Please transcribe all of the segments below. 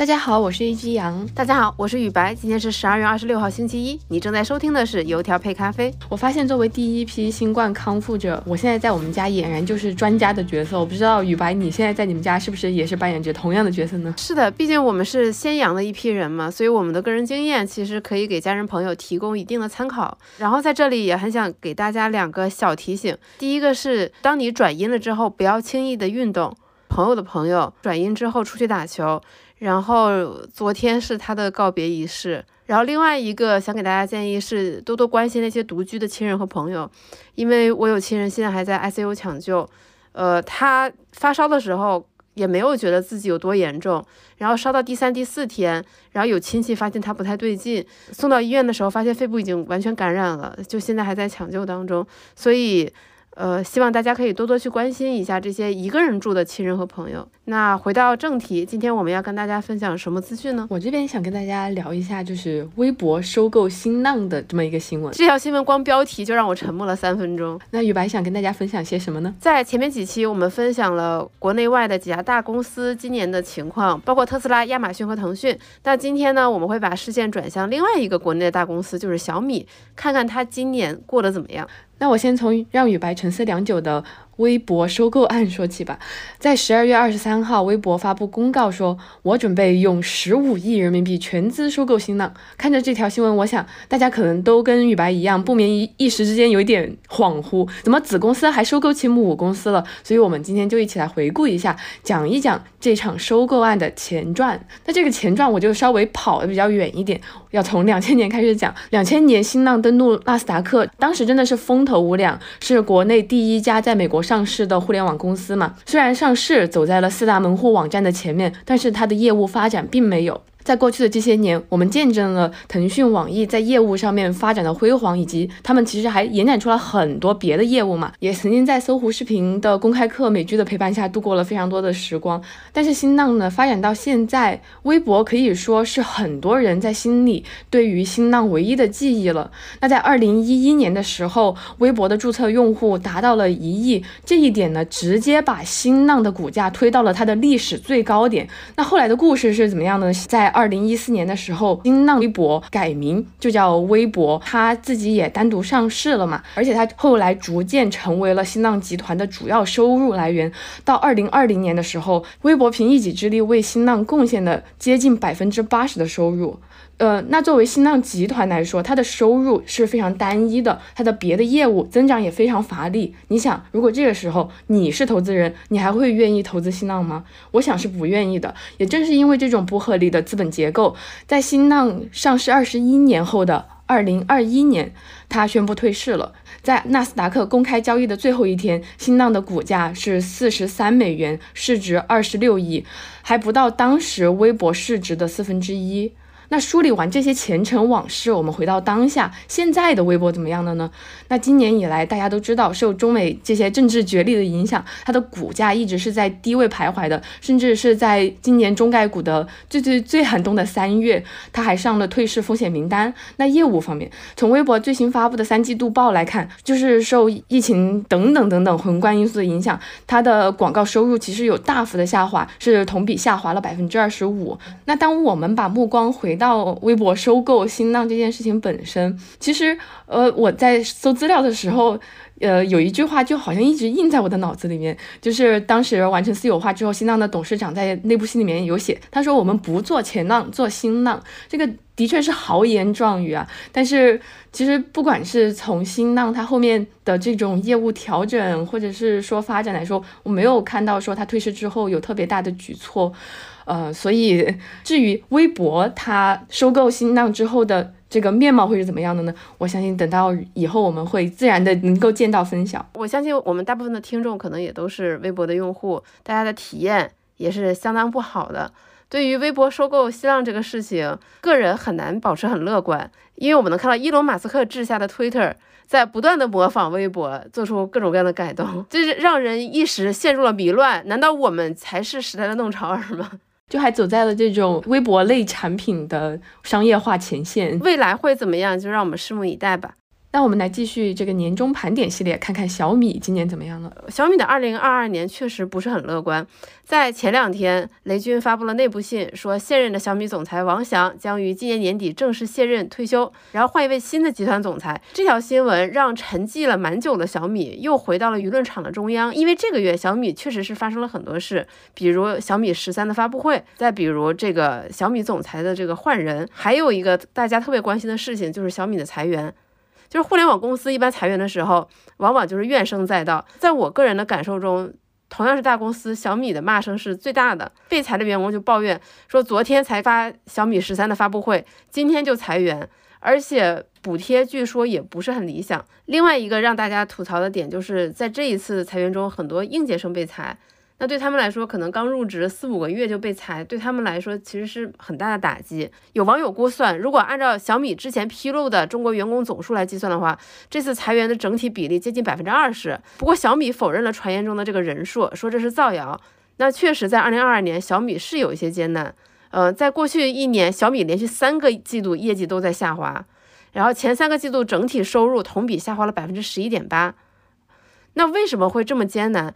大家好，我是一只羊。大家好，我是雨白。今天是十二月二十六号，星期一。你正在收听的是油条配咖啡。我发现作为第一批新冠康复者，我现在在我们家俨然就是专家的角色。我不知道雨白，你现在在你们家是不是也是扮演着同样的角色呢？是的，毕竟我们是先阳的一批人嘛，所以我们的个人经验其实可以给家人朋友提供一定的参考。然后在这里也很想给大家两个小提醒。第一个是，当你转阴了之后，不要轻易的运动。朋友的朋友转阴之后出去打球。然后昨天是他的告别仪式，然后另外一个想给大家建议是多多关心那些独居的亲人和朋友，因为我有亲人现在还在 ICU 抢救，呃，他发烧的时候也没有觉得自己有多严重，然后烧到第三、第四天，然后有亲戚发现他不太对劲，送到医院的时候发现肺部已经完全感染了，就现在还在抢救当中，所以。呃，希望大家可以多多去关心一下这些一个人住的亲人和朋友。那回到正题，今天我们要跟大家分享什么资讯呢？我这边想跟大家聊一下，就是微博收购新浪的这么一个新闻。这条新闻光标题就让我沉默了三分钟。那雨白想跟大家分享些什么呢？在前面几期我们分享了国内外的几家大公司今年的情况，包括特斯拉、亚马逊和腾讯。那今天呢，我们会把视线转向另外一个国内的大公司，就是小米，看看它今年过得怎么样。那我先从让雨白沉思良久的。微博收购案说起吧，在十二月二十三号，微博发布公告说，我准备用十五亿人民币全资收购新浪。看着这条新闻，我想大家可能都跟雨白一样，不免一一时之间有一点恍惚，怎么子公司还收购起母公司了？所以，我们今天就一起来回顾一下，讲一讲这场收购案的前传。那这个前传我就稍微跑的比较远一点，要从两千年开始讲。两千年，新浪登陆纳斯达克，当时真的是风头无两，是国内第一家在美国。上市的互联网公司嘛，虽然上市走在了四大门户网站的前面，但是它的业务发展并没有。在过去的这些年，我们见证了腾讯、网易在业务上面发展的辉煌，以及他们其实还延展出了很多别的业务嘛。也曾经在搜狐视频的公开课美剧的陪伴下度过了非常多的时光。但是新浪呢，发展到现在，微博可以说是很多人在心里对于新浪唯一的记忆了。那在二零一一年的时候，微博的注册用户达到了一亿，这一点呢，直接把新浪的股价推到了它的历史最高点。那后来的故事是怎么样呢？在二零一四年的时候，新浪微博改名就叫微博，它自己也单独上市了嘛，而且它后来逐渐成为了新浪集团的主要收入来源。到二零二零年的时候，微博凭一己之力为新浪贡献了接近百分之八十的收入。呃，那作为新浪集团来说，它的收入是非常单一的，它的别的业务增长也非常乏力。你想，如果这个时候你是投资人，你还会愿意投资新浪吗？我想是不愿意的。也正是因为这种不合理的资本结构，在新浪上市二十一年后的二零二一年，它宣布退市了。在纳斯达克公开交易的最后一天，新浪的股价是四十三美元，市值二十六亿，还不到当时微博市值的四分之一。那梳理完这些前尘往事，我们回到当下，现在的微博怎么样了呢？那今年以来，大家都知道，受中美这些政治角力的影响，它的股价一直是在低位徘徊的，甚至是在今年中概股的最最最寒冬的三月，它还上了退市风险名单。那业务方面，从微博最新发布的三季度报来看，就是受疫情等等等等宏观因素的影响，它的广告收入其实有大幅的下滑，是同比下滑了百分之二十五。那当我们把目光回到微博收购新浪这件事情本身，其实，呃，我在搜资料的时候，呃，有一句话就好像一直印在我的脑子里面，就是当时完成私有化之后，新浪的董事长在内部信里面有写，他说我们不做前浪，做新浪，这个的确是豪言壮语啊。但是其实不管是从新浪它后面的这种业务调整，或者是说发展来说，我没有看到说它退市之后有特别大的举措。呃，所以至于微博它收购新浪之后的这个面貌会是怎么样的呢？我相信等到以后我们会自然的能够见到分晓。我相信我们大部分的听众可能也都是微博的用户，大家的体验也是相当不好的。对于微博收购新浪这个事情，个人很难保持很乐观，因为我们能看到伊隆马斯克治下的 Twitter 在不断的模仿微博，做出各种各样的改动，这是让人一时陷入了迷乱。难道我们才是时代的弄潮儿吗？就还走在了这种微博类产品的商业化前线，未来会怎么样？就让我们拭目以待吧。那我们来继续这个年终盘点系列，看看小米今年怎么样了。小米的二零二二年确实不是很乐观。在前两天，雷军发布了内部信，说现任的小米总裁王翔将于今年年底正式卸任退休，然后换一位新的集团总裁。这条新闻让沉寂了蛮久的小米又回到了舆论场的中央，因为这个月小米确实是发生了很多事，比如小米十三的发布会，再比如这个小米总裁的这个换人，还有一个大家特别关心的事情就是小米的裁员。就是互联网公司一般裁员的时候，往往就是怨声载道。在我个人的感受中，同样是大公司，小米的骂声是最大的。被裁的员工就抱怨说，昨天才发小米十三的发布会，今天就裁员，而且补贴据说也不是很理想。另外一个让大家吐槽的点，就是在这一次裁员中，很多应届生被裁。那对他们来说，可能刚入职四五个月就被裁，对他们来说其实是很大的打击。有网友估算，如果按照小米之前披露的中国员工总数来计算的话，这次裁员的整体比例接近百分之二十。不过小米否认了传言中的这个人数，说这是造谣。那确实，在二零二二年，小米是有一些艰难。呃，在过去一年，小米连续三个季度业绩都在下滑，然后前三个季度整体收入同比下滑了百分之十一点八。那为什么会这么艰难？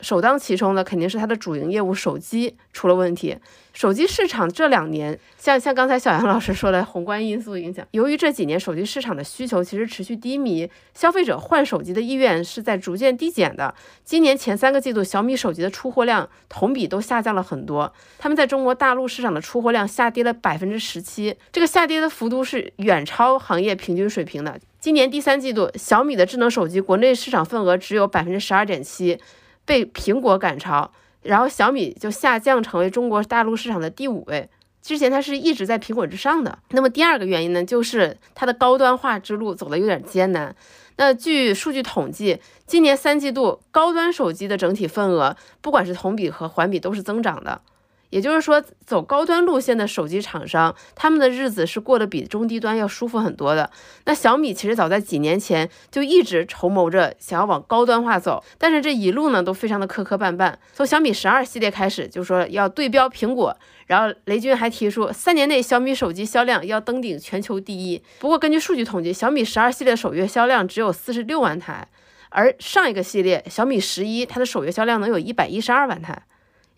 首当其冲的肯定是它的主营业务手机出了问题。手机市场这两年，像像刚才小杨老师说的宏观因素影响，由于这几年手机市场的需求其实持续低迷，消费者换手机的意愿是在逐渐递减的。今年前三个季度，小米手机的出货量同比都下降了很多，他们在中国大陆市场的出货量下跌了百分之十七，这个下跌的幅度是远超行业平均水平的。今年第三季度，小米的智能手机国内市场份额只有百分之十二点七。被苹果赶超，然后小米就下降成为中国大陆市场的第五位。之前它是一直在苹果之上的。那么第二个原因呢，就是它的高端化之路走的有点艰难。那据数据统计，今年三季度高端手机的整体份额，不管是同比和环比都是增长的。也就是说，走高端路线的手机厂商，他们的日子是过得比中低端要舒服很多的。那小米其实早在几年前就一直筹谋着想要往高端化走，但是这一路呢都非常的磕磕绊绊。从小米十二系列开始就说要对标苹果，然后雷军还提出三年内小米手机销量要登顶全球第一。不过根据数据统计，小米十二系列首月销量只有四十六万台，而上一个系列小米十一它的首月销量能有一百一十二万台。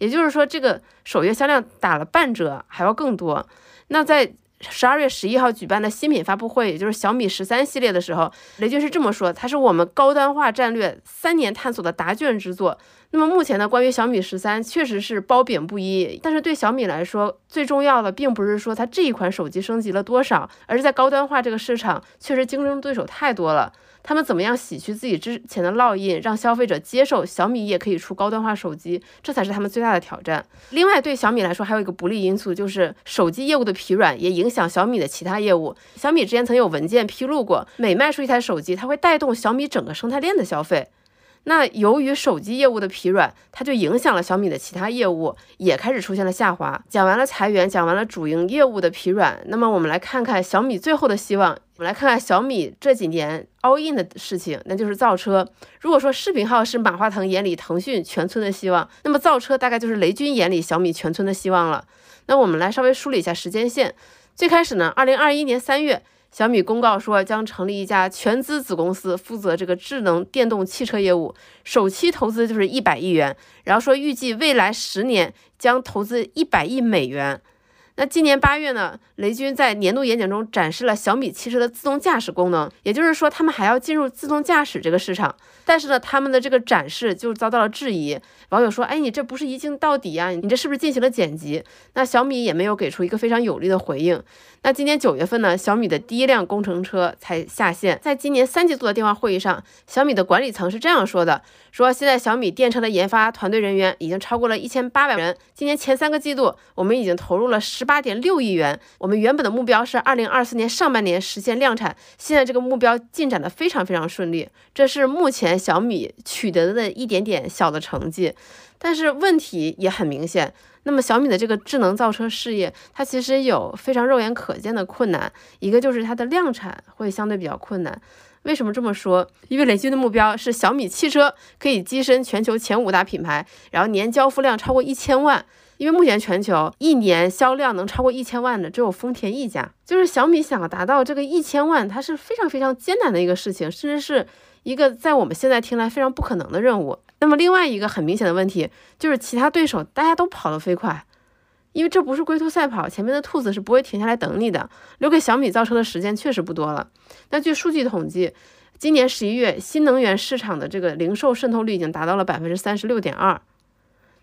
也就是说，这个首月销量打了半折，还要更多。那在十二月十一号举办的新品发布会，也就是小米十三系列的时候，雷军是这么说：“它是我们高端化战略三年探索的答卷之作。”那么目前呢，关于小米十三，确实是褒贬不一。但是对小米来说，最重要的并不是说它这一款手机升级了多少，而是在高端化这个市场，确实竞争对手太多了。他们怎么样洗去自己之前的烙印，让消费者接受小米也可以出高端化手机，这才是他们最大的挑战。另外，对小米来说还有一个不利因素，就是手机业务的疲软也影响小米的其他业务。小米之前曾有文件披露过，每卖出一台手机，它会带动小米整个生态链的消费。那由于手机业务的疲软，它就影响了小米的其他业务，也开始出现了下滑。讲完了裁员，讲完了主营业务的疲软，那么我们来看看小米最后的希望。我们来看看小米这几年 all in 的事情，那就是造车。如果说视频号是马化腾眼里腾讯全村的希望，那么造车大概就是雷军眼里小米全村的希望了。那我们来稍微梳理一下时间线。最开始呢，二零二一年三月。小米公告说将成立一家全资子公司，负责这个智能电动汽车业务，首期投资就是一百亿元，然后说预计未来十年将投资一百亿美元。那今年八月呢，雷军在年度演讲中展示了小米汽车的自动驾驶功能，也就是说他们还要进入自动驾驶这个市场。但是呢，他们的这个展示就遭到了质疑。网友说：“哎，你这不是一镜到底呀？你这是不是进行了剪辑？”那小米也没有给出一个非常有力的回应。那今年九月份呢，小米的第一辆工程车才下线。在今年三季度的电话会议上，小米的管理层是这样说的：“说现在小米电车的研发团队人员已经超过了一千八百人。今年前三个季度，我们已经投入了十八点六亿元。我们原本的目标是二零二四年上半年实现量产，现在这个目标进展的非常非常顺利。这是目前。”小米取得的一点点小的成绩，但是问题也很明显。那么小米的这个智能造车事业，它其实有非常肉眼可见的困难。一个就是它的量产会相对比较困难。为什么这么说？因为雷军的目标是小米汽车可以跻身全球前五大品牌，然后年交付量超过一千万。因为目前全球一年销量能超过一千万的只有丰田一家。就是小米想要达到这个一千万，它是非常非常艰难的一个事情，甚至是一个在我们现在听来非常不可能的任务。那么另外一个很明显的问题就是，其他对手大家都跑得飞快，因为这不是龟兔赛跑，前面的兔子是不会停下来等你的。留给小米造车的时间确实不多了。那据数据统计。今年十一月，新能源市场的这个零售渗透率已经达到了百分之三十六点二，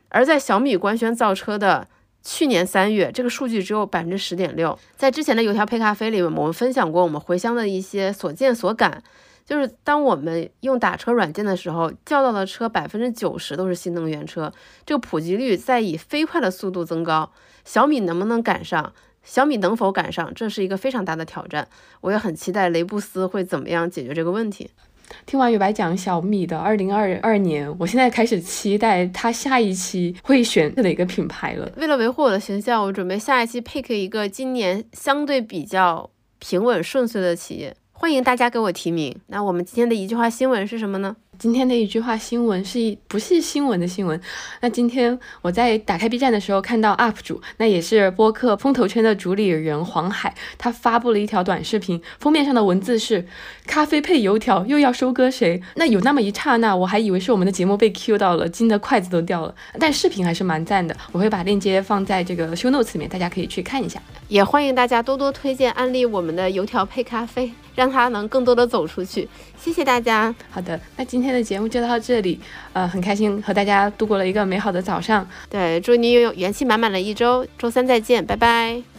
而在小米官宣造车的去年三月，这个数据只有百分之十点六。在之前的油条配咖啡里面，我们分享过我们回乡的一些所见所感，就是当我们用打车软件的时候，叫到的车百分之九十都是新能源车，这个普及率在以飞快的速度增高，小米能不能赶上？小米能否赶上，这是一个非常大的挑战。我也很期待雷布斯会怎么样解决这个问题。听完雨白讲小米的二零二二年，我现在开始期待他下一期会选哪个品牌了。为了维护我的形象，我准备下一期 pick 一个今年相对比较平稳顺遂的企业。欢迎大家给我提名。那我们今天的一句话新闻是什么呢？今天的一句话新闻是一不是新闻的新闻。那今天我在打开 B 站的时候看到 UP 主，那也是播客风投圈的主理人黄海，他发布了一条短视频，封面上的文字是“咖啡配油条又要收割谁？”那有那么一刹那，我还以为是我们的节目被 Q 到了，惊得筷子都掉了。但视频还是蛮赞的，我会把链接放在这个 show notes 里面，大家可以去看一下。也欢迎大家多多推荐安利我们的油条配咖啡，让他能更多的走出去。谢谢大家。好的，那今天的节目就到这里，呃，很开心和大家度过了一个美好的早上。对，祝你拥有元气满满的一周，周三再见，拜拜。